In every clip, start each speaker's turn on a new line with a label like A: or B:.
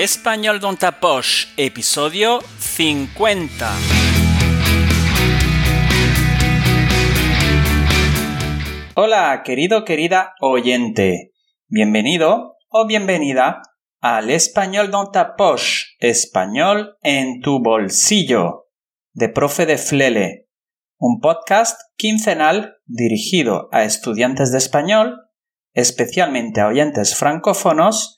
A: L'Espagnol dans ta poche, episodio 50. Hola, querido, querida oyente. Bienvenido o bienvenida al Español dans ta poche, español en tu bolsillo, de Profe de Flele, un podcast quincenal dirigido a estudiantes de español, especialmente a oyentes francófonos,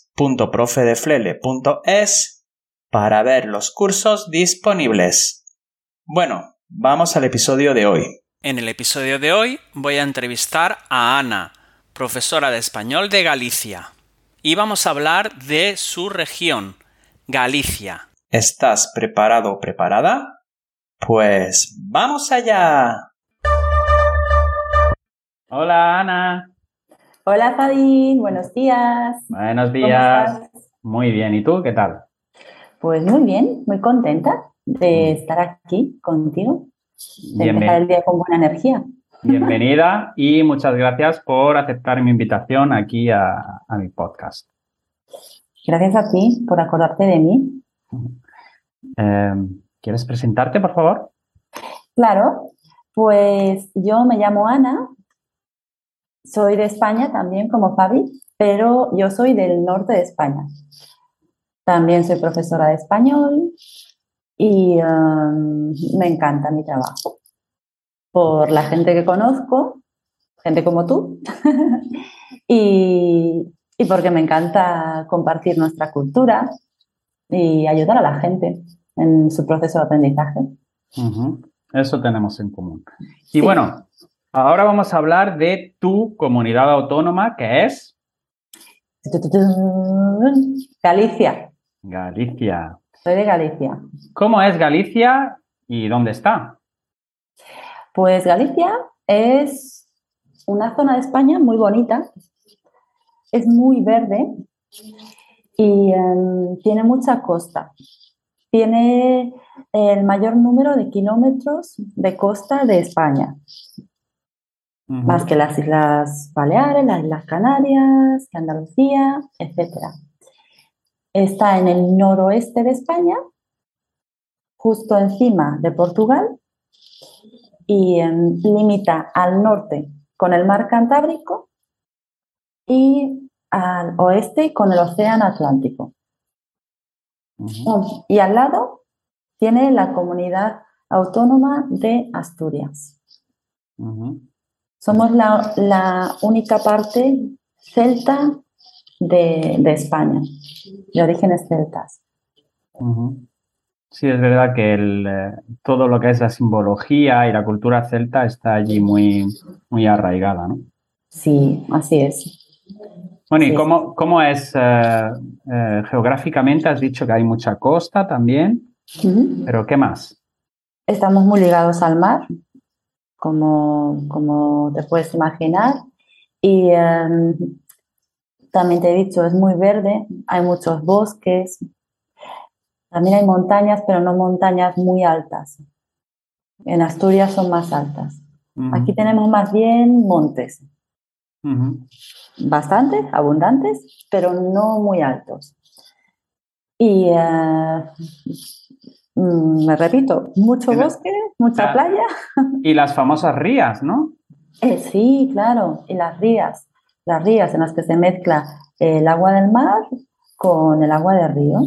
A: www.profedeflele.es para ver los cursos disponibles. Bueno, vamos al episodio de hoy. En el episodio de hoy voy a entrevistar a Ana, profesora de español de Galicia. Y vamos a hablar de su región, Galicia. ¿Estás preparado o preparada? Pues vamos allá. Hola Ana.
B: Hola Fabi, buenos días.
A: Buenos días. Muy bien, ¿y tú qué tal?
B: Pues muy bien, muy contenta de estar aquí contigo, de empezar el día con buena energía.
A: Bienvenida y muchas gracias por aceptar mi invitación aquí a, mi podcast.
B: Gracias a ti por acordarte de mí.
A: Em, ¿Quieres presentarte, por favor?
B: Claro, pues yo me llamo Ana, soy de España también como Fabi, pero yo soy del norte de España. También soy profesora de español y um, me encanta mi trabajo. Por la gente que conozco, gente como tú, y, porque me encanta compartir nuestra cultura y ayudar a la gente en su proceso de aprendizaje.
A: Eso tenemos en común. Y bueno, Ahora vamos a hablar de tu comunidad autónoma, que es...
B: Galicia.
A: Galicia.
B: Soy de Galicia.
A: ¿Cómo es Galicia y dónde está?
B: Pues Galicia es una zona de España muy bonita, es muy verde y em, tiene mucha costa. Tiene el mayor número de kilómetros de costa de España más que las Islas Baleares, las Islas Canarias, Andalucía, etc. Está en el noroeste de España, justo encima de Portugal, y limita al norte con el mar Cantábrico y al oeste con el Océano Atlántico. Y al lado tiene la comunidad autónoma de Asturias. Somos la, única parte celta de, España, de orígenes celtas.
A: Sí, es verdad que eh, todo lo que es la simbología y la cultura celta está allí muy, muy arraigada, ¿no?
B: Sí, así es.
A: Bueno, ¿y cómo, es eh, eh, geográficamente? Has dicho que hay mucha costa también, pero ¿qué más?
B: Estamos muy ligados al mar, como, te puedes imaginar. Y em, también te he dicho, es muy verde, hay muchos bosques, también hay montañas, pero no montañas muy altas. En Asturias son más altas. Aquí tenemos más bien montes. Bastantes, abundantes, pero no muy altos. Y eh, me repito, mucho bosque, mucha playa.
A: Y las famosas rías, ¿no?
B: Eh, sí, claro, y las rías, las rías en las que se mezcla el agua del mar con el agua del río.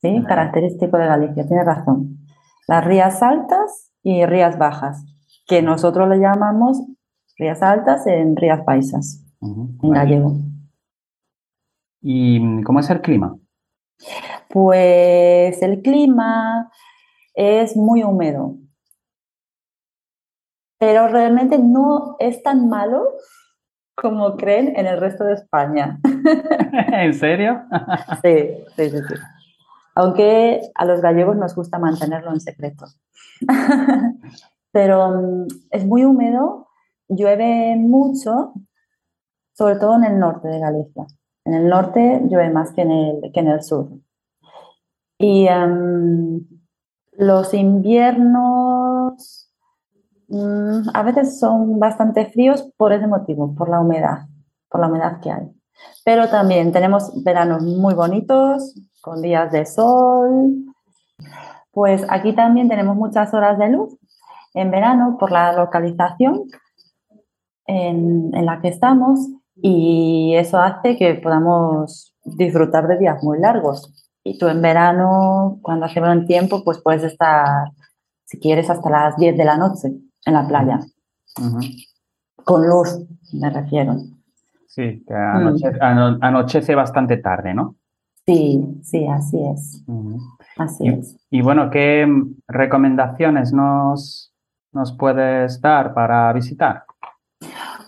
B: Sí, característico de Galicia, tiene razón. Las rías altas y rías bajas, que nosotros le llamamos rías altas en rías paisas, en gallego.
A: ¿Y cómo es el clima?
B: Pues el clima es muy húmedo, pero realmente no es tan malo como creen en el resto de España.
A: ¿En serio?
B: sí, sí, sí, sí. Aunque a los gallegos nos gusta mantenerlo en secreto. Pero mm, es muy húmedo, llueve mucho, sobre todo en el norte de Galicia. En el norte llueve más que en el, que en el sur. Y em, los inviernos mm, a veces son bastante fríos por ese motivo, por la humedad, por la humedad que hay. Pero también tenemos veranos muy bonitos, con días de sol. Pues aquí también tenemos muchas horas de luz en verano por la localización en, en la que estamos y eso hace que podamos disfrutar de días muy largos. Y tú en verano, cuando hace buen tiempo, pues puedes estar, si quieres, hasta las 10 de la noche en la playa. Con luz, me refiero.
A: Sí, que mm. anochece, bastante tarde, ¿no?
B: Sí, sí, así es. Así
A: y,
B: es.
A: Y bueno, ¿qué recomendaciones nos, nos puedes dar para visitar?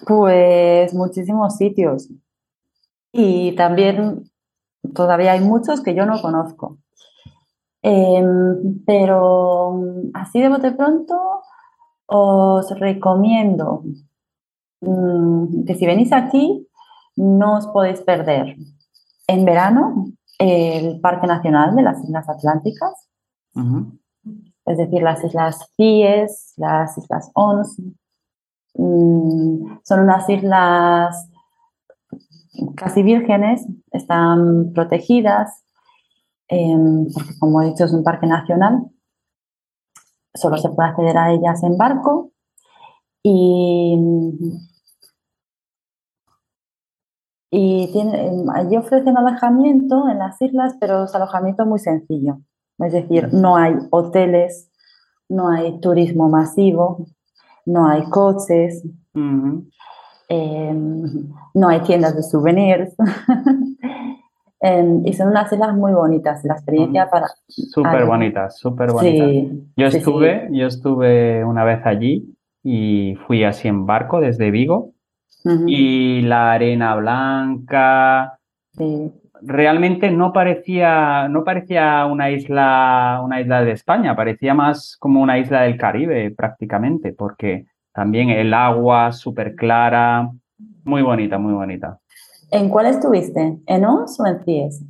B: Pues muchísimos sitios. Y también todavía hay muchos que yo no conozco. Em, pero así de bote pronto os recomiendo mm, que si venís aquí no os podéis perder en verano el Parque Nacional de las Islas Atlánticas, es decir, las Islas Cíes, las Islas Ons. Mm, son unas islas casi vírgenes, están protegidas, em, porque como he dicho es un parque nacional, solo se puede acceder a ellas en barco. Y, y em, ofrecen alojamiento en las islas, pero es alojamiento muy sencillo, es decir, no hay hoteles, no hay turismo masivo, no hay coches. Em, no hay tiendas de souvenirs. Em, y son unas islas muy bonitas, la experiencia para...
A: Súper bonitas, súper bonitas. yo, estuve, yo estuve una vez allí y fui así en barco desde Vigo. Y la arena blanca... Realmente no parecía, no parecía una isla, una isla de España, parecía más como una isla del Caribe prácticamente, porque también el agua súper clara, muy bonita, muy bonita.
B: ¿En cuál estuviste? ¿En Os o en Cies?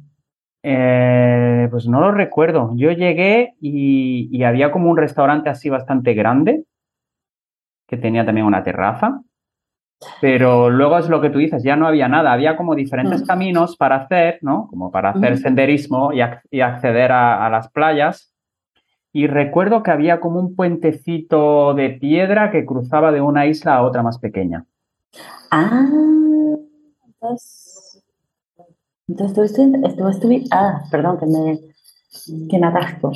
A: Eh, pues no lo recuerdo. Yo llegué y, había como un restaurante así bastante grande que tenía también una terraza. Pero luego es lo que tú dices, ya no había nada, había como diferentes mm. caminos para hacer, ¿no? Como para hacer senderismo y, acceder a, las playas y recuerdo que había como un puentecito de piedra que cruzaba de una isla a otra más pequeña.
B: Ah, entonces, entonces estuviste, estuviste, ah, perdón, que me, que me atasco.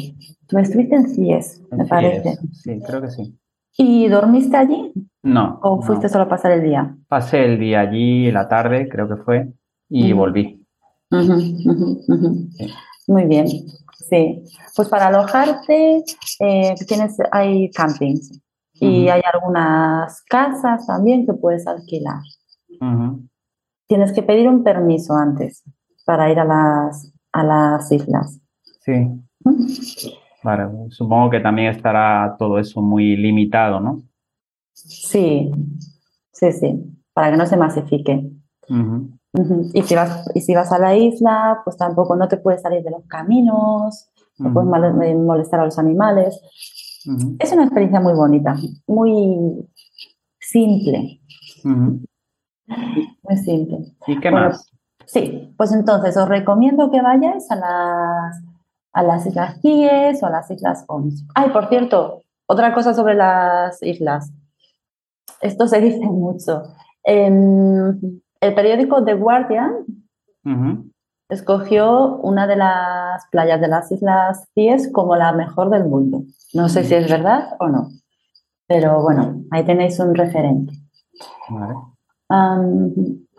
B: Tú estuviste en CIES, me parece.
A: Sí, creo que sí.
B: ¿Y dormiste allí?
A: No.
B: ¿O fuiste solo a pasar el día?
A: Pasé el día allí, la tarde, creo que fue, y volví.
B: Muy bien. Sí, pues para alojarte eh, tienes, hay campings y hay algunas casas también que puedes alquilar. Tienes que pedir un permiso antes para ir a las, a las islas.
A: Sí. Vale, supongo que también estará todo eso muy limitado, ¿no?
B: Sí, sí, sí, para que no se masifique. Y si, vas, y si vas a la isla, pues tampoco no te puedes salir de los caminos, no puedes eh, molestar a los animales. Es una experiencia muy bonita, muy simple. Muy simple.
A: ¿Y qué más?
B: Sí, pues entonces os recomiendo que vayáis a las, a las Islas Cíes o a las Islas Ons. Ay, por cierto, otra cosa sobre las islas. Esto se dice mucho. Em, el periódico The Guardian escogió una de las playas de las Islas Cíes como la mejor del mundo. No sé si es verdad o no, pero bueno, ahí tenéis un referente.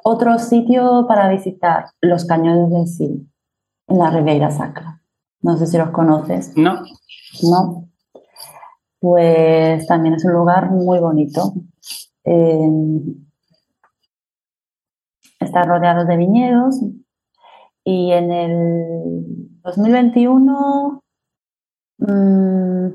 B: otro sitio para visitar, los cañones del Sil, en la Ribeira Sacra. No sé si los conoces.
A: No.
B: No. Pues también es un lugar muy bonito. Está rodeado de viñedos y en el 2021 mm,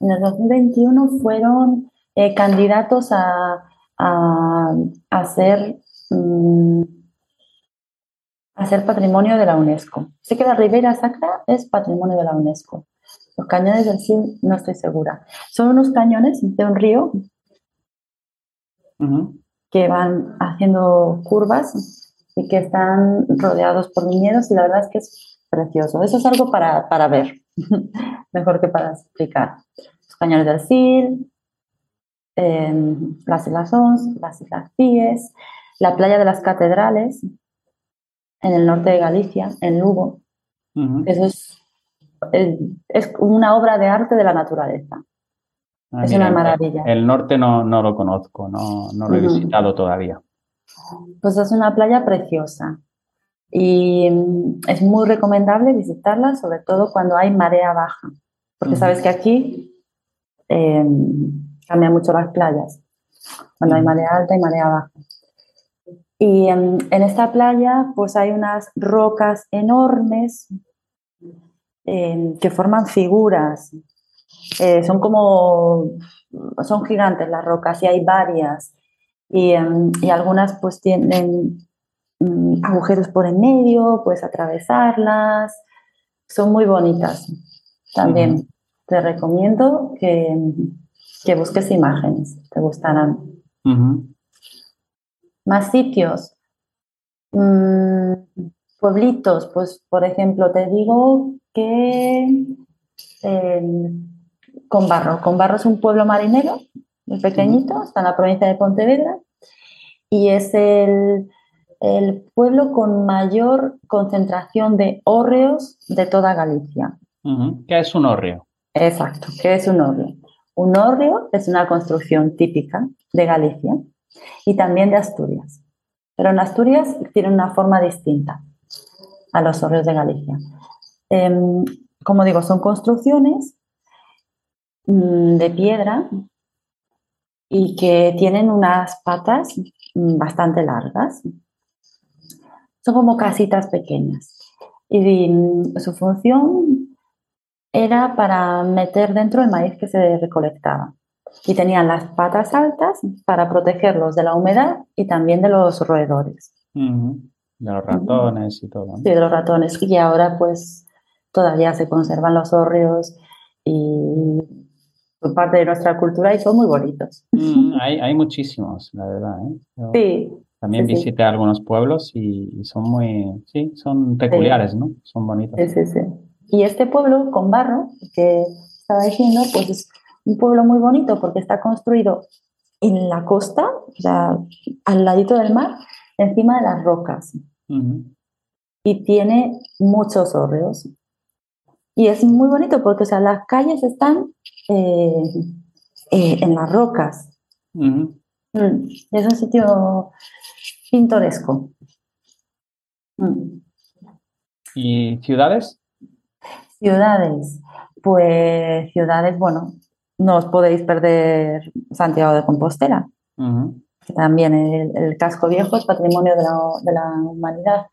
B: en el 2021 fueron eh, candidatos a, a, ser, mm, a ser patrimonio de la UNESCO. Sé que la Ribera Sacra es patrimonio de la UNESCO. Los cañones del Sil no estoy segura. Son unos cañones de un río que van haciendo curvas y que están rodeados por viñedos y la verdad es que es precioso. Eso es algo para, para ver, mejor que para explicar. Los cañones del Sil, em, las Islas Ons, las Islas Pies, la playa de las catedrales en el norte de Galicia, en Lugo. Eso es, es, una obra de arte de la naturaleza. Ah, es una maravilla.
A: El norte no, no lo conozco, no, no lo he visitado todavía.
B: Pues es una playa preciosa y mm, es muy recomendable visitarla, sobre todo cuando hay marea baja, porque sabes que aquí em, cambian mucho las playas, cuando hay marea alta y marea baja. Y en, esta playa pues hay unas rocas enormes em, que forman figuras eh, son como, son gigantes las rocas y hay varias. Y, em, y algunas pues tienen mm, agujeros por en medio, puedes atravesarlas. Son muy bonitas. También te recomiendo que, que, busques imágenes, te gustarán. Más sitios. Mm, pueblitos, pues por ejemplo, te digo que con Barro. Con Barro es un pueblo marinero muy pequeñito, está en la provincia de Pontevedra y es el, pueblo con mayor concentración de hórreos de toda Galicia.
A: ¿Qué es un hórreo?
B: Exacto, ¿qué es un hórreo? Un hórreo es una construcción típica de Galicia y también de Asturias. Pero en Asturias tiene una forma distinta a los hórreos de Galicia. Em, como digo, son construcciones de piedra y que tienen unas patas mm, bastante largas. Son como casitas pequeñas. Y mm, su función era para meter dentro el maíz que se recolectaba. Y tenían las patas altas para protegerlos de la humedad y también de los roedores.
A: De los ratones y todo.
B: Sí, de los ratones. Y ahora pues todavía se conservan los hórreos y parte de nuestra cultura y son muy bonitos.
A: Mm, hay, hay, muchísimos, la verdad. ¿eh?
B: sí.
A: También visité algunos pueblos y, son muy, sí, son peculiares, ¿no? Son bonitos.
B: Sí, sí, sí. Y este pueblo con barro, que estaba diciendo, pues es un pueblo muy bonito porque está construido en la costa, o sea, al ladito del mar, encima de las rocas. Y tiene muchos hórreos. Y es muy bonito porque, o sea, las calles están eh, eh, en las rocas. Mm, es un sitio pintoresco.
A: Mm. ¿Y ciudades?
B: Ciudades. Pues ciudades, bueno, no os podéis perder Santiago de Compostela. También el, casco viejo es patrimonio de la, de la humanidad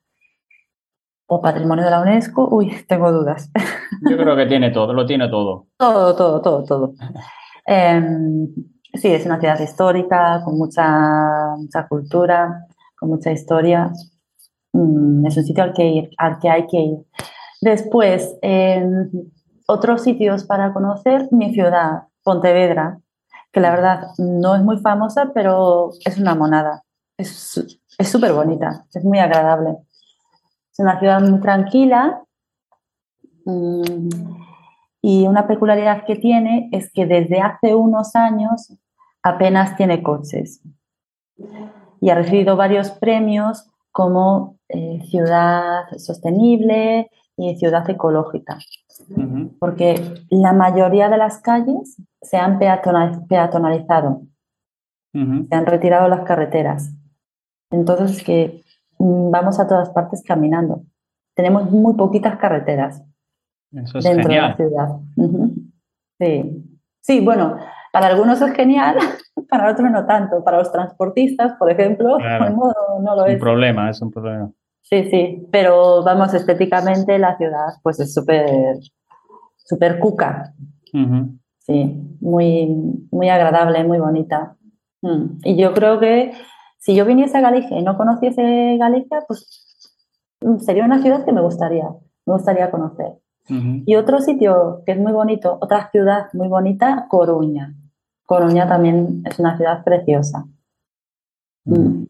B: o patrimonio de la UNESCO, uy, tengo dudas.
A: Yo creo que tiene todo, lo tiene todo.
B: Todo, todo, todo, todo. Em, sí, es una ciudad histórica, con mucha, mucha cultura, con mucha historia. Mm, es un sitio al que, ir, al que hay que ir. Después, em, otros sitios para conocer, mi ciudad, Pontevedra, que la verdad no es muy famosa, pero es una monada. Es súper bonita, es muy agradable. Una ciudad muy tranquila. Mm, y una peculiaridad que tiene es que desde hace unos años apenas tiene coches. Y ha recibido varios premios como eh, ciudad sostenible y ciudad ecológica, porque la mayoría de las calles se han peatonalizado, se han retirado las carreteras. Entonces, que vamos a todas partes caminando. Tenemos muy poquitas carreteras dentro de la ciudad. Sí. sí, bueno, para algunos es genial, para otros no tanto. Para los transportistas, por ejemplo, no, no, lo es.
A: Un problema, es un problema.
B: Sí, sí, pero vamos, estéticamente la ciudad pues es súper, súper cuca. Sí, muy, muy agradable, muy bonita. Mm. Y yo creo que si yo viniese a Galicia y no conociese Galicia, pues mm, sería una ciudad que me gustaría, me gustaría conocer. Y otro sitio que es muy bonito, otra ciudad muy bonita, Coruña. Coruña también es una ciudad preciosa.
A: Mm.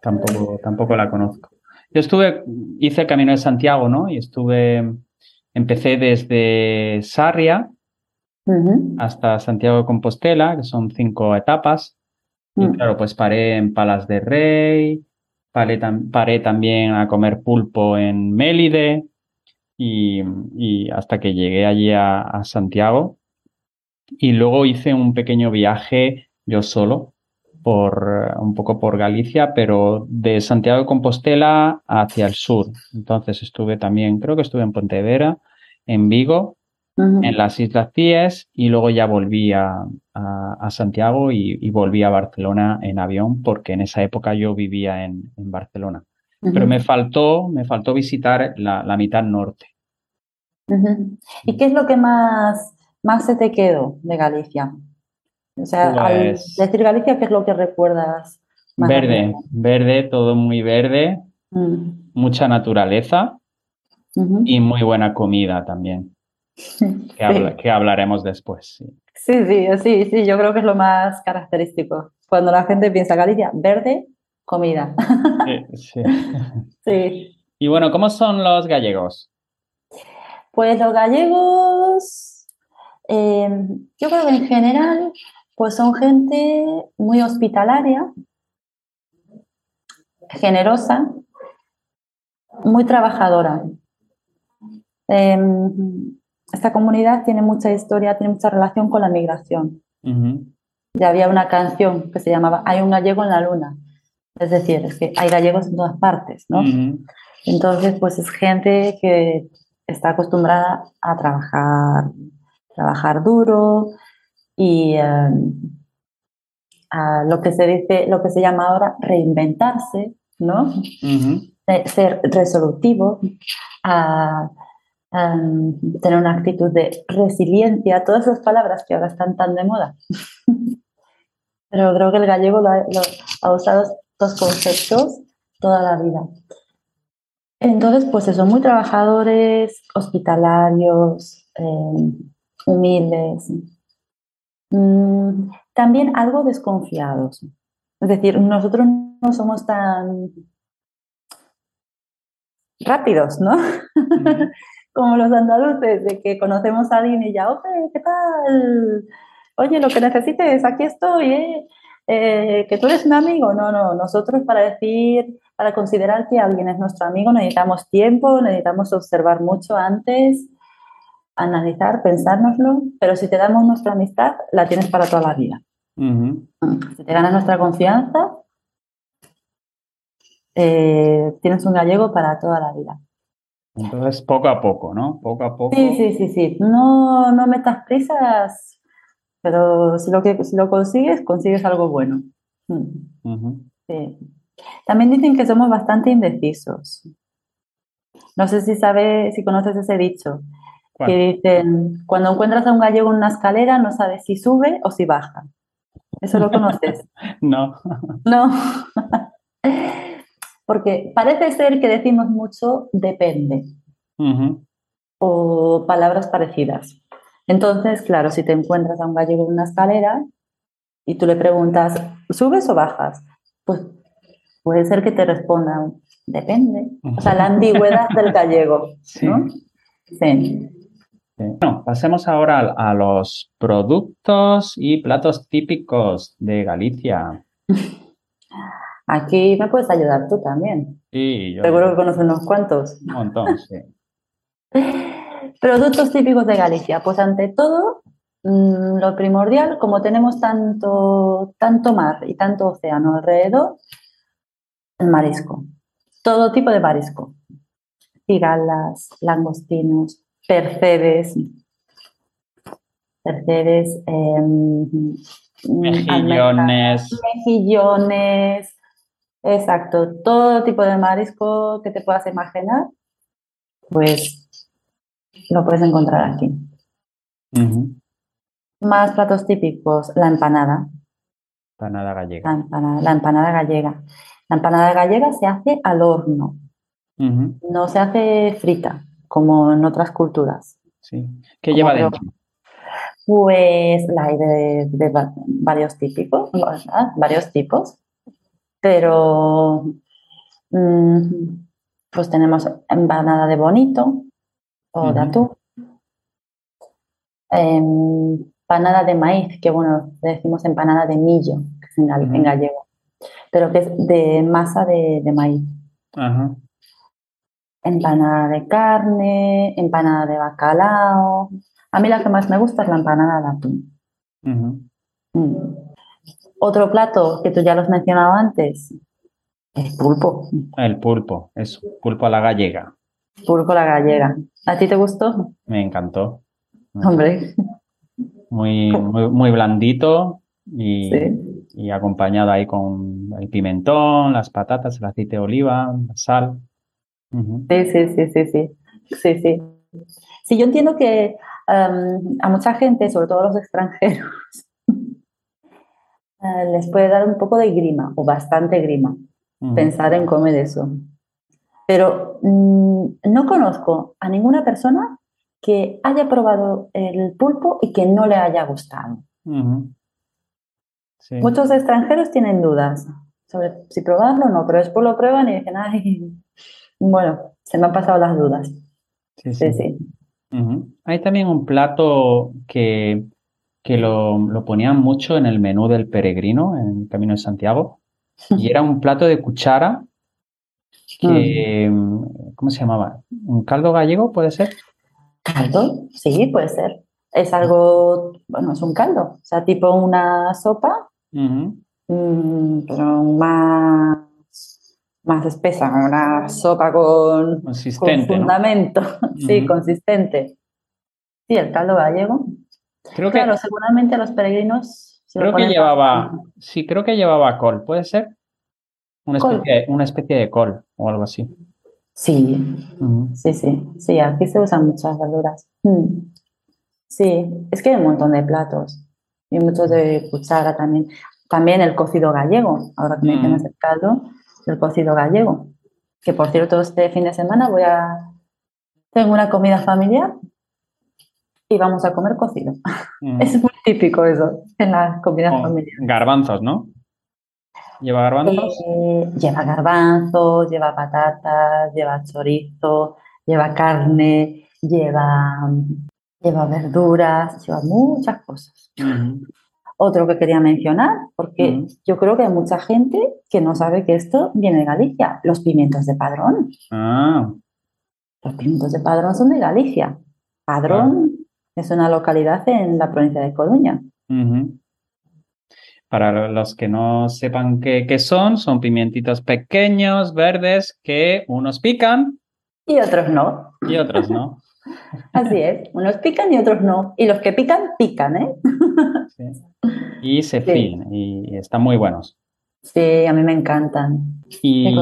A: Tampoco, tampoco la conozco. Yo estuve, hice el Camino de Santiago, ¿no? Y estuve, empecé desde Sarria hasta Santiago de Compostela, que son cinco etapas. Y mm. claro, pues paré en Palas de Rey, paré, paré también a comer pulpo en Mélide y, hasta que llegué allí a, Santiago. Y luego hice un pequeño viaje yo solo, por un poco por Galicia, pero de Santiago de Compostela hacia el sur. Entonces estuve también, creo que estuve en Pontevedra, en Vigo en las Islas Cíes y luego ya volví a, Santiago y, volví a Barcelona en avión porque en esa época yo vivía en, Barcelona. Pero me faltó, me faltó visitar la, mitad norte.
B: ¿Y qué es lo que más, más se te quedó de Galicia? O sea, al pues decir Galicia, ¿qué es lo que recuerdas?
A: verde, verde, todo muy verde, mm. mucha naturaleza y muy buena comida también. Que, hablaremos después.
B: Sí. sí. sí, sí, yo creo que es lo más característico. Cuando la gente piensa Galicia, verde, comida.
A: Sí, sí. Y bueno, ¿cómo son los gallegos?
B: Pues los gallegos, eh, yo creo que en general, pues son gente muy hospitalaria, generosa, muy trabajadora. Em, esta comunidad tiene mucha historia, tiene mucha relación con la migración. Ya había una canción que se llamaba Hay un gallego en la luna. Es decir, es que hay gallegos en todas partes, ¿no? Entonces, pues es gente que está acostumbrada a trabajar, trabajar duro y em, a lo que se dice, lo que se llama ahora reinventarse, ¿no? ser resolutivo, a tener una actitud de resiliencia, todas esas palabras que ahora están tan de moda. Pero creo que el gallego lo ha, usado estos conceptos toda la vida. Entonces, pues son muy trabajadores, hospitalarios, em, humildes, mm, también algo desconfiados. Es decir, nosotros no somos tan rápidos, ¿no? como los andaluces, de que conocemos a alguien y ya, oye, ¿qué tal? Oye, lo que necesites, aquí estoy, ¿eh? ¿eh? que tú eres un amigo. No, no, nosotros para decir, para considerar que alguien es nuestro amigo necesitamos tiempo, necesitamos observar mucho antes, analizar, pensárnoslo, pero si te damos nuestra amistad, la tienes para toda la vida. Si te ganas nuestra confianza, eh, tienes un gallego para toda la vida.
A: Entonces, poco a poco, ¿no? Poco a poco.
B: Sí, sí, sí, sí. No, no metas prisas, pero si lo, que, si lo consigues, consigues algo bueno. Mm. sí. También dicen que somos bastante indecisos. No sé si sabes, si conoces ese dicho, que dicen, cuando encuentras a un gallego en una escalera, no sabes si sube o si baja. ¿Eso lo conoces?
A: no.
B: No. Porque parece ser que decimos mucho depende o palabras parecidas. Entonces, claro, si te encuentras a un gallego en una escalera y tú le preguntas, ¿subes o bajas? Pues puede ser que te responda, depende. O sea, la ambigüedad del gallego. ¿no? Sí.
A: Bueno, pasemos ahora a los productos y platos típicos de Galicia.
B: Aquí me puedes ayudar tú también.
A: Sí, yo.
B: Seguro que conoces unos cuantos.
A: Un montón, sí.
B: Productos típicos de Galicia. Pues ante todo, mm, lo primordial, como tenemos tanto, tanto mar y tanto océano alrededor, el marisco. Todo tipo de marisco. Cigalas, langostinos, percebes. percebes em,
A: mejillones.
B: Mejillones. Exacto, todo tipo de marisco que te puedas imaginar, pues lo puedes encontrar aquí. Más platos típicos, la empanada.
A: Empanada gallega.
B: La empanada, la empanada gallega. La empanada gallega se hace al horno. No se hace frita, como en otras culturas.
A: Sí. ¿Qué lleva dentro?
B: Pues la hay de, varios típicos, varios tipos, pero mm, pues tenemos empanada de bonito o de atún, empanada de maíz, que bueno, decimos empanada de millo, que es en, gallego, pero que es de masa de, maíz. Empanada de carne, empanada de bacalao, a mí la que más me gusta es la empanada de atún. Mm. Otro plato que tú ya lo has mencionado antes, el pulpo.
A: El pulpo, es pulpo a la gallega.
B: Pulpo a la gallega. ¿A ti te gustó?
A: Me encantó.
B: Hombre.
A: Muy, muy, blandito y, acompañado ahí con el pimentón, las patatas, el aceite de oliva, la sal.
B: Sí, sí, sí, sí, sí. Sí, sí. Sí, yo entiendo que a mucha gente, sobre todo a los extranjeros, eh, les puede dar un poco de grima o bastante grima pensar en comer eso. Pero mm, no conozco a ninguna persona que haya probado el pulpo y que no le haya gustado. Muchos extranjeros tienen dudas sobre si probarlo o no, pero después lo prueban y dicen, ay, bueno, se me han pasado las dudas.
A: Sí, sí. Hay también un plato que, que lo, ponían mucho en el menú del peregrino en el Camino de Santiago y era un plato de cuchara que, mm, ¿cómo se llamaba? ¿Un caldo gallego puede ser?
B: ¿Caldo? Sí, puede ser. Es algo, bueno, es un caldo, o sea, tipo una sopa, mm, pero más más espesa, una sopa con, fundamento, sí, consistente. Sí, el caldo gallego. Creo claro, seguramente los peregrinos.
A: creo que llevaba, sí, creo que llevaba col, ¿puede ser? Una especie, de, una especie de col o algo así.
B: Sí, sí, sí, sí, aquí se usan muchas verduras. Mm. Sí, es que hay un montón de platos y muchos de cuchara también. También el cocido gallego, ahora que me mencionas el caldo, el cocido gallego. Que por cierto, este fin de semana voy a. Tengo una comida familiar y vamos a comer cocido. Es muy típico eso en las comidas familiares.
A: Garbanzos, ¿no? ¿Lleva garbanzos?
B: Eh, lleva garbanzos, lleva patatas, lleva chorizo, lleva carne, lleva, lleva verduras, lleva muchas cosas. Otro que quería mencionar, porque yo creo que hay mucha gente que no sabe que esto viene de Galicia, los pimientos de padrón.
A: Ah.
B: Los pimientos de padrón son de Galicia. Padrón es una localidad en la provincia de Coruña.
A: Para los que no sepan qué, son, son pimientitos pequeños, verdes, que unos pican.
B: Y otros no.
A: Y otros no.
B: Así es, unos pican y otros no. Y los que pican, pican, ¿eh?
A: Sí. Y se y están muy buenos.
B: Sí, a mí me encantan.
A: ¿Y,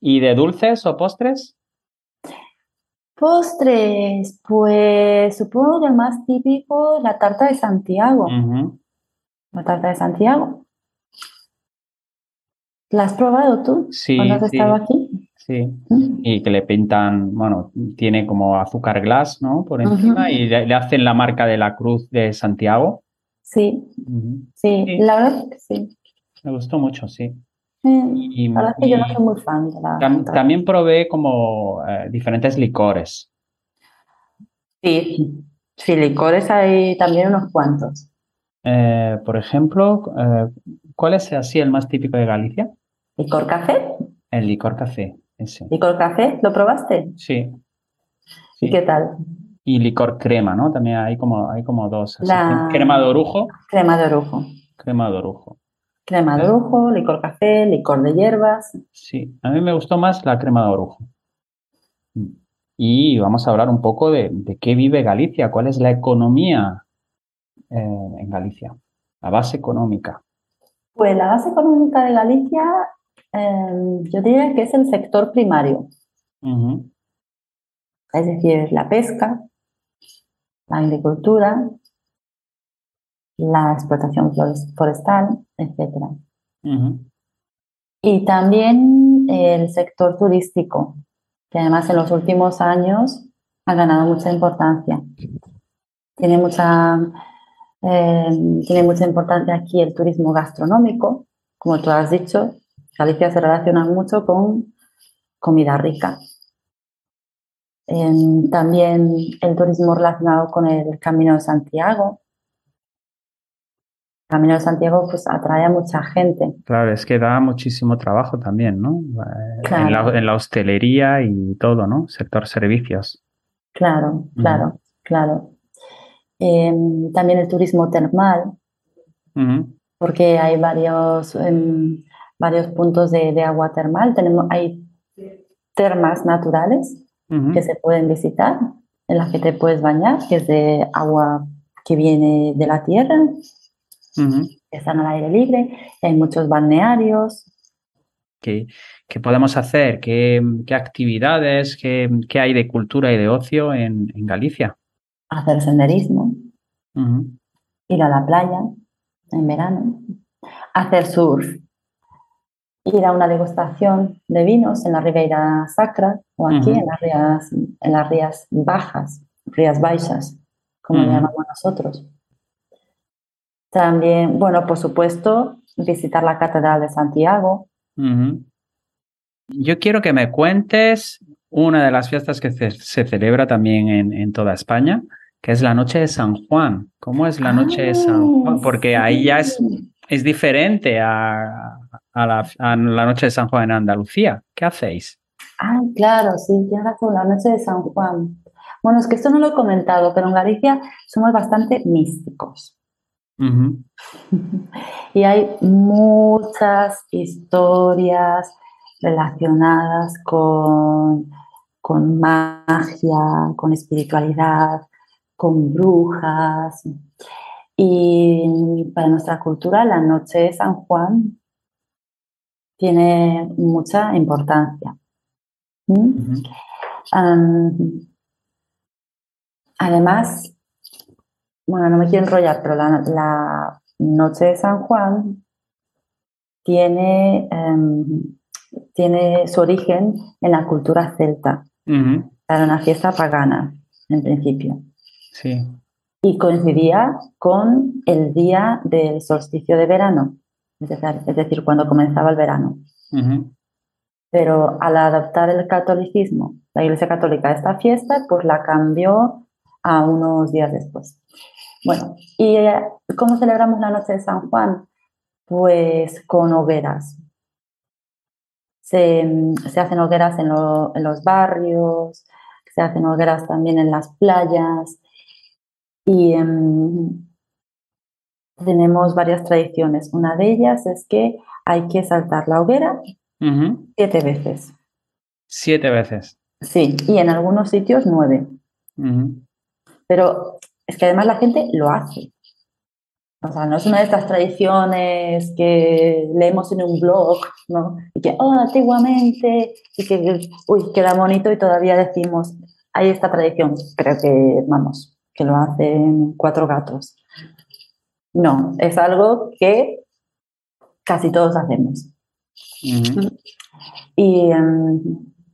A: ¿y de dulces o postres?
B: Postres, pues supongo que el más típico es la tarta de Santiago. La tarta de Santiago. ¿La has probado tú
A: sí,
B: cuando has estado aquí?
A: Sí, mm. y que le pintan, bueno, tiene como azúcar glass, ¿no? Por encima y le, hacen la marca de la cruz de Santiago.
B: Sí, sí, la verdad que sí.
A: Me gustó mucho, sí.
B: Y, la verdad que yo no soy muy fan de la.
A: también probé como eh, diferentes licores.
B: Sí, sí, licores hay también unos cuantos.
A: Eh, por ejemplo, eh, ¿cuál es así el más típico de Galicia?
B: ¿Licor café?
A: El licor café, ese.
B: ¿Licor café? ¿Lo probaste?
A: Sí.
B: ¿Y qué tal?
A: Y licor crema, ¿no? También hay como, hay como dos. Crema de orujo.
B: Crema de orujo.
A: Crema de orujo.
B: Crema de orujo, licor café, licor de hierbas.
A: Sí, a mí me gustó más la crema de orujo. Y vamos a hablar un poco de, de qué vive Galicia, cuál es la economía eh, en Galicia? La base económica.
B: Pues la base económica de Galicia, em, yo diría que es el sector primario. Es decir, la pesca, la agricultura, la explotación forestal, etc. Y también el sector turístico, que además en los últimos años ha ganado mucha importancia. Tiene mucha, eh, tiene mucha importancia aquí el turismo gastronómico, como tú has dicho. Galicia se relaciona mucho con comida rica. Em, también el turismo relacionado con el Camino de Santiago, Camino de Santiago pues atrae a mucha gente.
A: Claro, es que da muchísimo trabajo también, ¿no? En, la, hostelería y todo, ¿no? Sector servicios.
B: Claro, claro, claro. Em, también el turismo termal, porque hay varios, em, varios puntos de, agua termal. Tenemos, hay termas naturales que se pueden visitar, en las que te puedes bañar, que es de agua que viene de la tierra están al aire libre, hay muchos balnearios.
A: ¿Qué, podemos hacer? ¿Qué, actividades? Qué, hay de cultura y de ocio en, Galicia?
B: Hacer senderismo, ir a la playa en verano, hacer surf, ir a una degustación de vinos en la Ribeira Sacra o aquí en, las rías, en las rías bajas, rías baixas, como le llamamos nosotros. También, bueno, por supuesto, visitar la Catedral de Santiago.
A: Yo quiero que me cuentes una de las fiestas que se, celebra también en, toda España, que es la Noche de San Juan. ¿Cómo es la Noche de San ah, Juan? Porque ahí ya es, es diferente a, la, Noche de San Juan en Andalucía. ¿Qué hacéis?
B: Ah, claro, sí, tienes razón, la Noche de San Juan. Bueno, es que esto no lo he comentado, pero en Galicia somos bastante místicos. Y hay muchas historias relacionadas con, con magia, con espiritualidad, con brujas. Y para nuestra cultura la noche de San Juan tiene mucha importancia. ¿Mm? además, bueno, no me quiero enrollar, pero la, noche de San Juan tiene, em, tiene su origen en la cultura celta. Era una fiesta pagana, en principio.
A: Sí.
B: Y coincidía con el día del solsticio de verano, es decir, cuando comenzaba el verano. Pero al adaptar el catolicismo, la Iglesia Católica a esta fiesta, pues la cambió a unos días después. Bueno, ¿y eh, cómo celebramos la noche de San Juan? Pues con hogueras. Se, hacen hogueras en, los barrios, se hacen hogueras también en las playas y em, tenemos varias tradiciones. Una de ellas es que hay que saltar la hoguera siete veces.
A: Siete veces.
B: Sí, y en algunos sitios nueve. Pero es que además la gente lo hace. O sea, no es una de estas tradiciones que leemos en un blog, ¿no? Y que, oh, antiguamente, y que, uy, queda bonito y todavía decimos, hay esta tradición. Creo que, vamos, que lo hacen cuatro gatos. No, es algo que casi todos hacemos. y, em,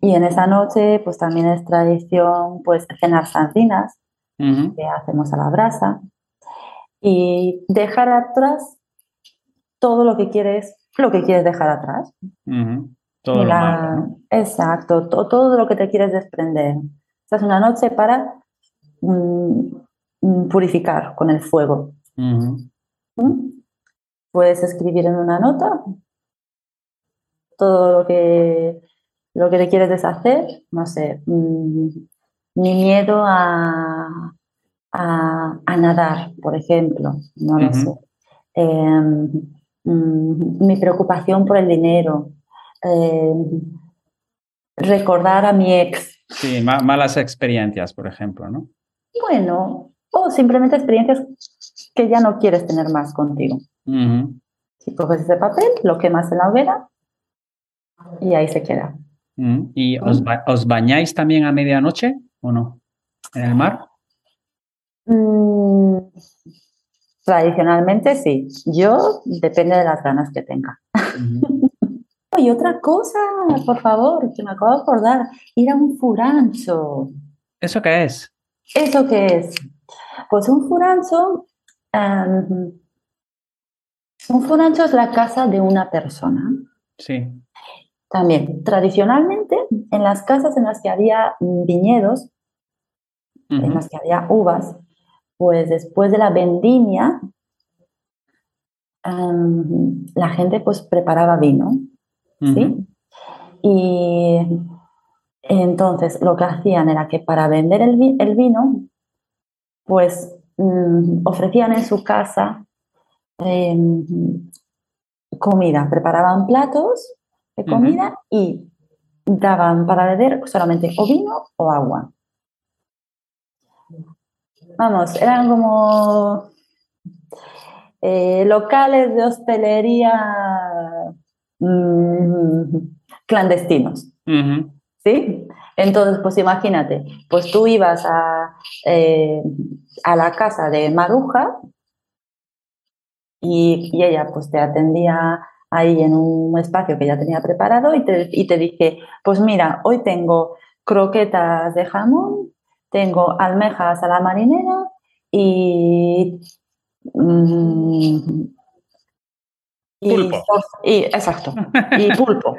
B: y, en esa noche, pues también es tradición, pues, cenar sardinas, que hacemos a la brasa y dejar atrás todo lo que quieres, lo que quieres dejar atrás.
A: Todo
B: Exacto, todo lo que te quieres desprender. Esta es una noche para mm, mm, purificar con el fuego. ¿Mm? Puedes escribir en una nota todo lo que, lo que te quieres deshacer, no sé, mi miedo a, a, nadar, por ejemplo, no lo sé. Em, mm, mi preocupación por el dinero. Em, recordar a mi ex.
A: Sí, malas experiencias, por ejemplo, ¿no?
B: Bueno, o simplemente experiencias que ya no quieres tener más contigo. Si coges ese papel, lo quemas en la hoguera y ahí se queda.
A: ¿Y os, bañáis también a medianoche o no? ¿En el mar?
B: Mm, tradicionalmente sí. Yo depende de las ganas que tenga. y otra cosa, por favor, que me acabo de acordar, ir a un furancho.
A: ¿Eso qué es?
B: ¿Eso qué es? Pues un furancho, um, un furancho es la casa de una persona.
A: Sí.
B: También, tradicionalmente, en las casas en las que había viñedos, en las que había uvas, pues después de la vendimia, la gente pues preparaba vino, ¿sí? Y entonces lo que hacían era que para vender el, vino, pues mm, ofrecían en su casa em, comida, preparaban platos de comida y daban para beber solamente o vino o agua. Vamos, eran como eh, locales de hostelería mm, clandestinos. ¿Sí? Entonces, pues imagínate, pues tú ibas a, eh, a la casa de Maruja y, ella pues te atendía ahí en un espacio que ya tenía preparado y te, y te dije, pues mira, hoy tengo croquetas de jamón, tengo almejas a la marinera y...
A: Mm,
B: pulpo. Y, exacto, y pulpo.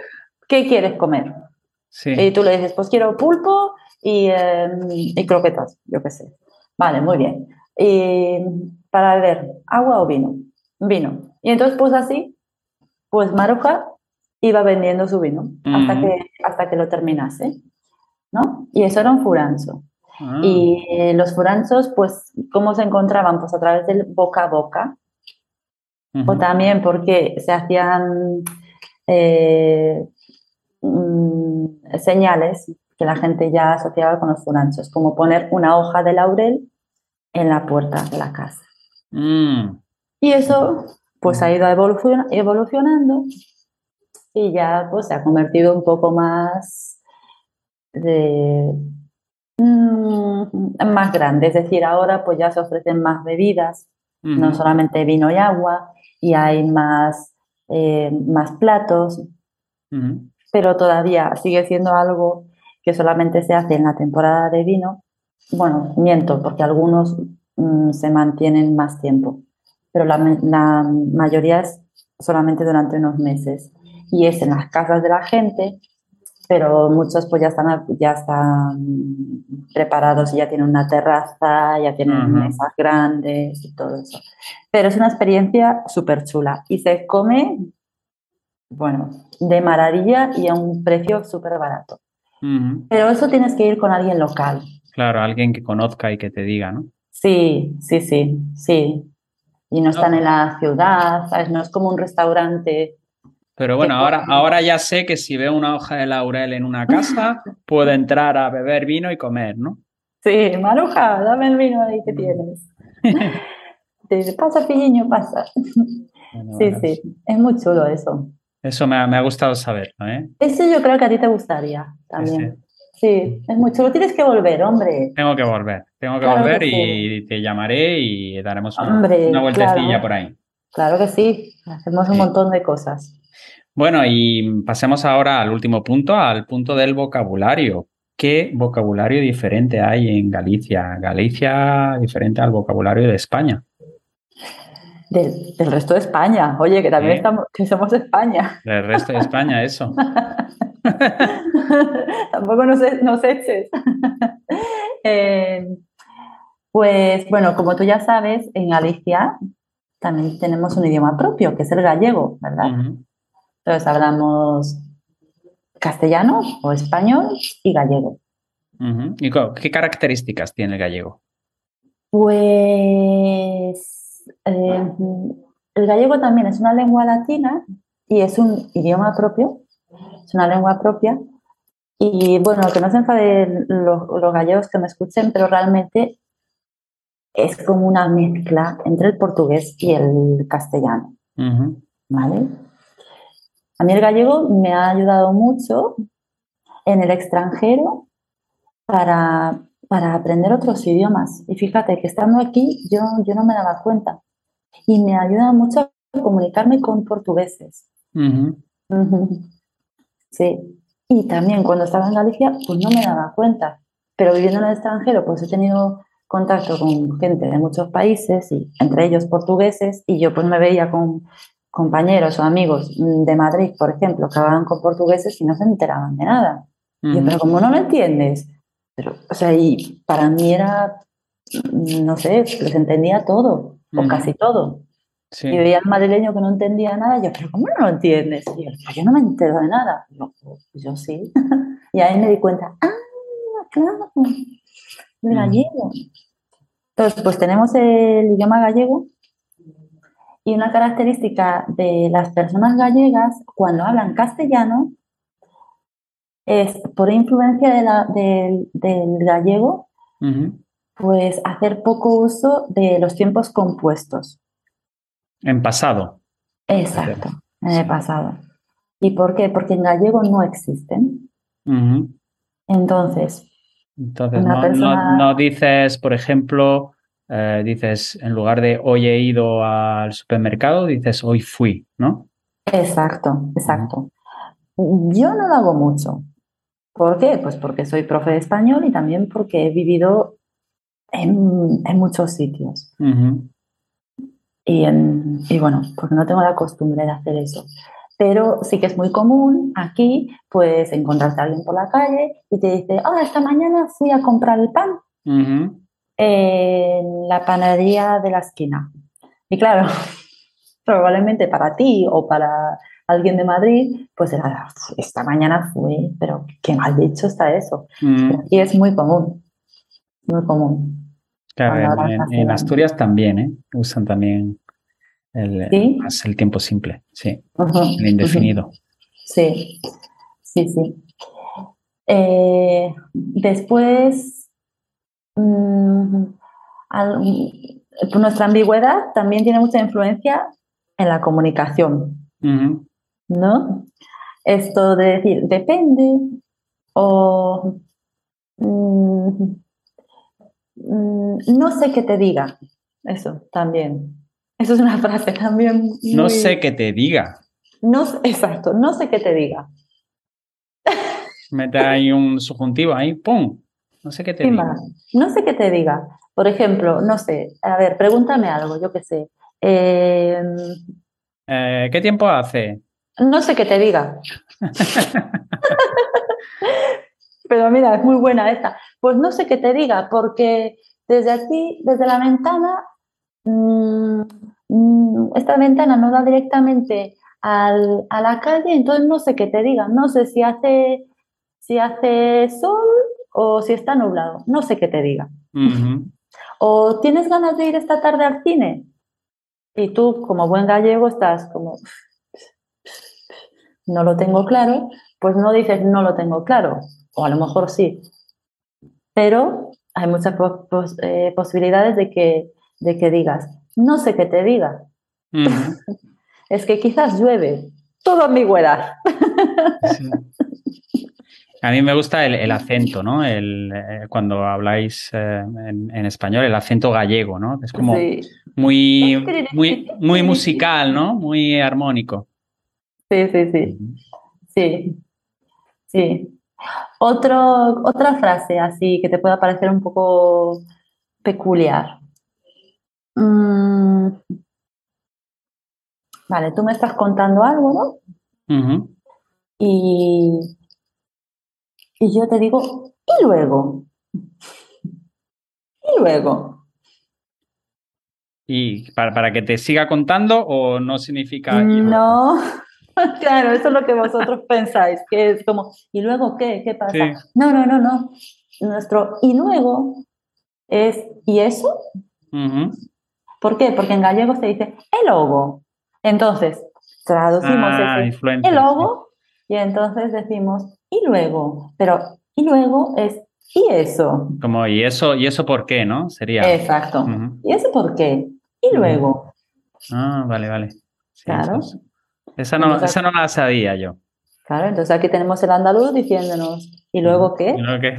B: ¿Qué quieres comer? Y tú le dices, pues quiero pulpo em, y, croquetas, yo qué sé. Vale, muy bien. Y para beber, agua o vino. Vino. Y entonces, pues así, pues Maruja iba vendiendo su vino hasta, que, hasta que lo terminase. ¿no? Y eso era un furanzo. Ah. Y eh, los furanzos, pues, ¿cómo se encontraban? Pues a través del boca a boca. O también porque se hacían eh, mm, señales que la gente ya asociaba con los furanzos, como poner una hoja de laurel en la puerta de la casa.
A: Mm.
B: Y eso, pues, ha ido evolucionando y ya, pues, se ha convertido un poco más de mm, más grande, es decir, ahora pues ya se ofrecen más bebidas, no solamente vino y agua, y hay más, eh, más platos, pero todavía sigue siendo algo que solamente se hace en la temporada de vino. Bueno, miento, porque algunos mm, se mantienen más tiempo, pero la, la mayoría es solamente durante unos meses y es en las casas de la gente pero muchos pues ya están, ya están preparados, ya tienen una terraza, ya tienen mesas grandes y todo eso. Pero es una experiencia súper chula y se come, bueno, de maravilla y a un precio súper barato. Pero eso tienes que ir con alguien local.
A: Claro, alguien que conozca y que te diga, ¿no?
B: Sí, sí, sí, sí. Y no están en la ciudad, ¿sabes? No es como un restaurante
A: pero bueno, ahora, ahora ya sé que si veo una hoja de laurel en una casa, puedo entrar a beber vino y comer, ¿no?
B: Sí, Maruja, dame el vino ahí que tienes. Te pasa, piñeño, pasa. sí, sí, es muy chulo eso.
A: Eso me ha, gustado saberlo, ¿eh?
B: Eso yo creo que a ti te gustaría también. Sí, es muy chulo. Tienes que volver, hombre.
A: Tengo que volver, tengo que volver y te llamaré y daremos una, una vueltecilla por ahí.
B: Claro que sí, hacemos un montón de cosas.
A: Bueno, y pasemos ahora al último punto, al punto del vocabulario. ¿Qué vocabulario diferente hay en Galicia? Galicia diferente al vocabulario de España.
B: Del, resto de España. Oye, que también estamos, que somos España.
A: Del resto de España, eso.
B: Tampoco nos, nos eches. Eh, pues bueno, como tú ya sabes, en Galicia también tenemos un idioma propio, que es el gallego, ¿verdad? Entonces hablamos castellano o español y gallego.
A: ¿Y qué características tiene el gallego?
B: Pues eh, el gallego también es una lengua latina y es un idioma propio, es una lengua propia. Y bueno, que no se enfaden los, los gallegos que me escuchen, pero realmente es como una mezcla entre el portugués y el castellano. ¿Vale? A mí el gallego me ha ayudado mucho en el extranjero para, para aprender otros idiomas. Y fíjate que estando aquí yo, yo no me daba cuenta. Y me ayuda mucho a comunicarme con portugueses. Sí. Y también cuando estaba en Galicia, pues no me daba cuenta. Pero viviendo en el extranjero, pues he tenido contacto con gente de muchos países, y entre ellos portugueses, y yo pues me veía con compañeros o amigos de Madrid, por ejemplo, que hablaban con portugueses y no se enteraban de nada. y pero como no lo entiendes, pero, o sea, y para mí era, no sé, les entendía todo, o casi todo. Y veía al madrileño que no entendía nada, yo, pero ¿cómo no lo entiendes? Y yo, yo no me entero de nada. Yo, pues yo sí. y ahí me di cuenta, ah, claro, el gallego. Entonces, pues tenemos el idioma gallego y una característica de las personas gallegas cuando hablan castellano es por influencia de la, del gallego, pues hacer poco uso de los tiempos compuestos.
A: En pasado.
B: Exacto, en el pasado. ¿Y por qué? Porque en gallego no existen. Entonces,
A: Entonces no, dices, por ejemplo, eh, dices, en lugar de hoy he ido al supermercado, dices hoy fui, ¿no?
B: Exacto, exacto. Yo no lo hago mucho. ¿Por qué? Pues porque soy profe de español y también porque he vivido en, muchos sitios. Y, bueno, pues no tengo la costumbre de hacer eso. Pero sí que es muy común aquí, pues, encontrarte a alguien por la calle y te dice, ah, esta mañana fui a comprar el pan en la panadería de la esquina. Y claro, probablemente para ti o para alguien de Madrid, pues era, esta mañana fui, pero qué mal dicho está eso. Y es muy común, muy común
A: en, Asturias también, ¿eh? Usan también el, el tiempo simple, sí, el indefinido.
B: Sí, sí, sí. Eh, después, mm, nuestra ambigüedad también tiene mucha influencia en la comunicación, ¿no? Esto de decir, depende o... Mm, Mm, no sé qué te diga. Eso también. Eso es una frase también.
A: No sé qué te diga.
B: No, exacto, no sé qué te diga.
A: Mete ahí un subjuntivo, ahí, ¡pum! No sé qué te diga.
B: No sé qué te diga. Por ejemplo, no sé, a ver, pregúntame algo, yo qué sé. Em,
A: eh, ¿Qué tiempo hace?
B: No sé qué te diga. Pero mira, es muy buena esta. Pues no sé qué te diga, porque desde aquí, desde la ventana, mm, mm, esta ventana no da directamente a la calle, entonces no sé qué te diga. No sé si hace, si hace sol o si está nublado. No sé qué te diga. O tienes ganas de ir esta tarde al cine y tú, como buen gallego, estás como, no lo tengo claro, pues no dices no lo tengo claro o a lo mejor sí, pero hay muchas eh, posibilidades de que, de que digas, no sé qué te diga. es que quizás llueve, todo ambigüedad.
A: A mí me gusta el, acento, ¿no? El, eh, cuando habláis eh, en, español, el acento gallego, ¿no? Es como muy, muy, muy musical, ¿no? Muy armónico.
B: Sí, sí, sí. Sí, sí. Otro, otra frase así que te pueda parecer un poco peculiar. Mm. Vale, tú me estás contando algo, ¿no? y, y yo te digo, ¿y luego? ¿Y luego?
A: ¿Y para, para que te siga contando o no significa...
B: No, claro, eso es lo que vosotros pensáis, que es como, ¿y luego qué? ¿Qué pasa? No, no, no, no. Nuestro y luego es ¿y eso? ¿Por qué? Porque en gallego se dice el logo. Entonces, traducimos ah, el logo y entonces decimos y luego. Pero y luego es ¿y eso?
A: Como, ¿y eso, y eso por qué, no? Sería.
B: Exacto. ¿Y eso por qué? Y luego.
A: Ah, vale, vale. claro. Esa no, esa no la sabía yo.
B: Claro, entonces aquí tenemos el andaluz diciéndonos, ¿y luego qué?
A: ¿Y luego qué?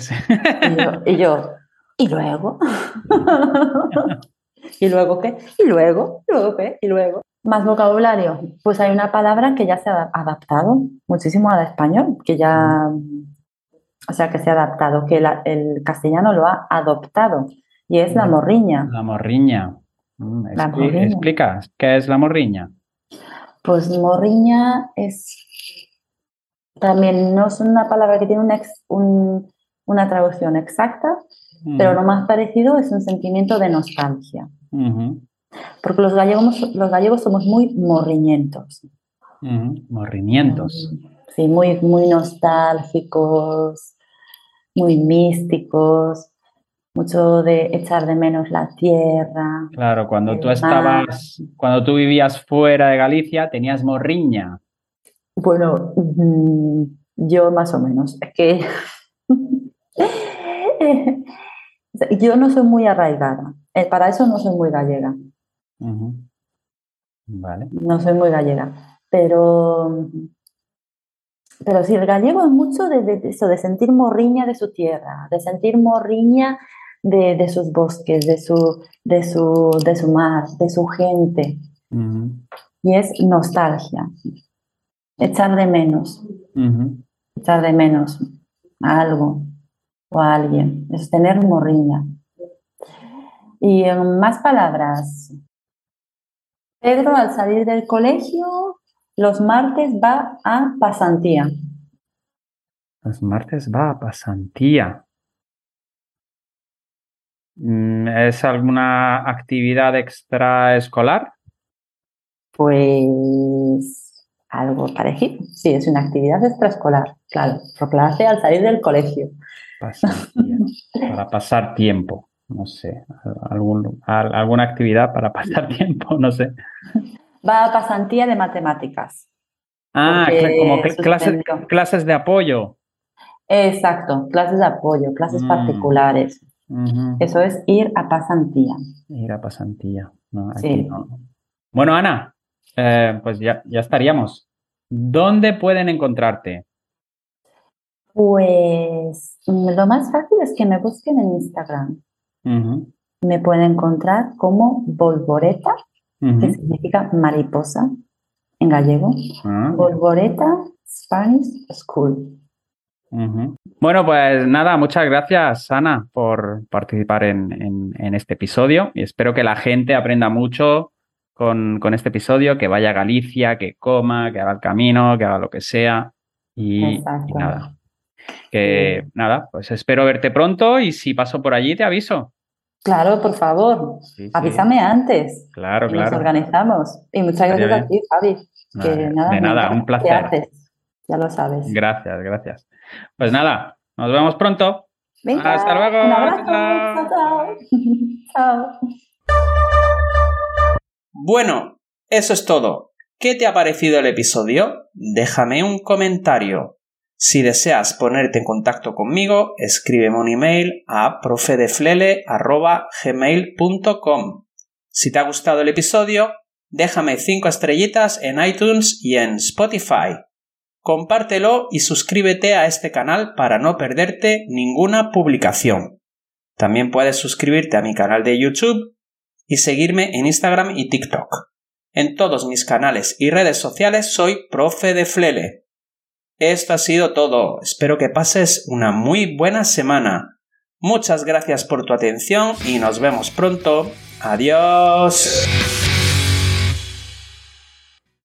B: y, yo, y, luego? ¿Y luego qué? ¿Y luego? ¿Y luego qué? ¿Y luego? Más vocabulario. Pues hay una palabra que ya se ha adaptado muchísimo al español, que ya, o sea, que se ha adaptado, que el castellano lo ha adoptado, y es la morriña.
A: La morriña. Mm, la morriña. Explica, ¿qué es la morriña?
B: Pues morriña es también no es una palabra que tiene una traducción exacta, pero lo más parecido es un sentimiento de nostalgia. Porque los gallegos, los gallegos somos muy morriñentos.
A: Morriñentos.
B: Sí, muy, muy nostálgicos, muy místicos, mucho de echar de menos la tierra.
A: Claro, cuando tú estabas, cuando tú vivías fuera de Galicia, tenías morriña.
B: Bueno, mm, yo más o menos. Es que yo no soy muy arraigada. Eh, para eso no soy muy gallega.
A: Vale.
B: No soy muy gallega. Pero, pero sí, el gallego es mucho de, eso, de sentir morriña de su tierra, de sentir morriña de, sus bosques, de su, de, su, de su mar, de su gente. Y es nostalgia echar de menos, echar de menos a algo o a alguien, es tener morriña. Y en más palabras, Pedro al salir del colegio los martes va a pasantía.
A: Los martes va a pasantía. Mm, ¿Es alguna actividad extraescolar?
B: Pues algo parecido. Sí, es una actividad extraescolar, claro, hace al salir del colegio.
A: para pasar tiempo, no sé, algún, alguna actividad para pasar tiempo, no sé.
B: Va a pasantía de matemáticas.
A: Ah, como clases, clases de apoyo.
B: Exacto, clases de apoyo, clases mm. particulares. Eso es ir a pasantía.
A: Ir a pasantía. sí. Bueno, Ana, eh, pues ya, ya estaríamos. ¿Dónde pueden encontrarte?
B: Pues lo más fácil es que me busquen en Instagram. Me pueden encontrar como Volvoreta, que significa mariposa en gallego. Ah. Volvoreta Spanish School.
A: Bueno, pues nada, muchas gracias, Ana, por participar en, en, este episodio y espero que la gente aprenda mucho con, este episodio, que vaya a Galicia, que coma, que haga el camino, que haga lo que sea. Y, nada. Que nada, pues espero verte pronto y si paso por allí te aviso.
B: Claro, por favor. Avísame antes.
A: Claro, claro.
B: Nos organizamos. Y muchas gracias a ti, Javi.
A: de nada, un placer.
B: Ya lo sabes.
A: Gracias, gracias. Pues nada, nos vemos pronto. Hasta luego.
B: Un abrazo. chao. chao.
A: Bueno, eso es todo. ¿Qué te ha parecido el episodio? Déjame un comentario. Si deseas ponerte en contacto conmigo, escríbeme un email a profedeflele.gmail.com. Si te ha gustado el episodio, déjame 5 estrellitas en iTunes y en Spotify. Compártelo y suscríbete a este canal para no perderte ninguna publicación. También puedes suscribirte a mi canal de YouTube y seguirme en Instagram y TikTok. En todos mis canales y redes sociales soy Profe de Flele. Esto ha sido todo. Espero que pases una muy buena semana. Muchas gracias por tu atención y nos vemos pronto. Adiós.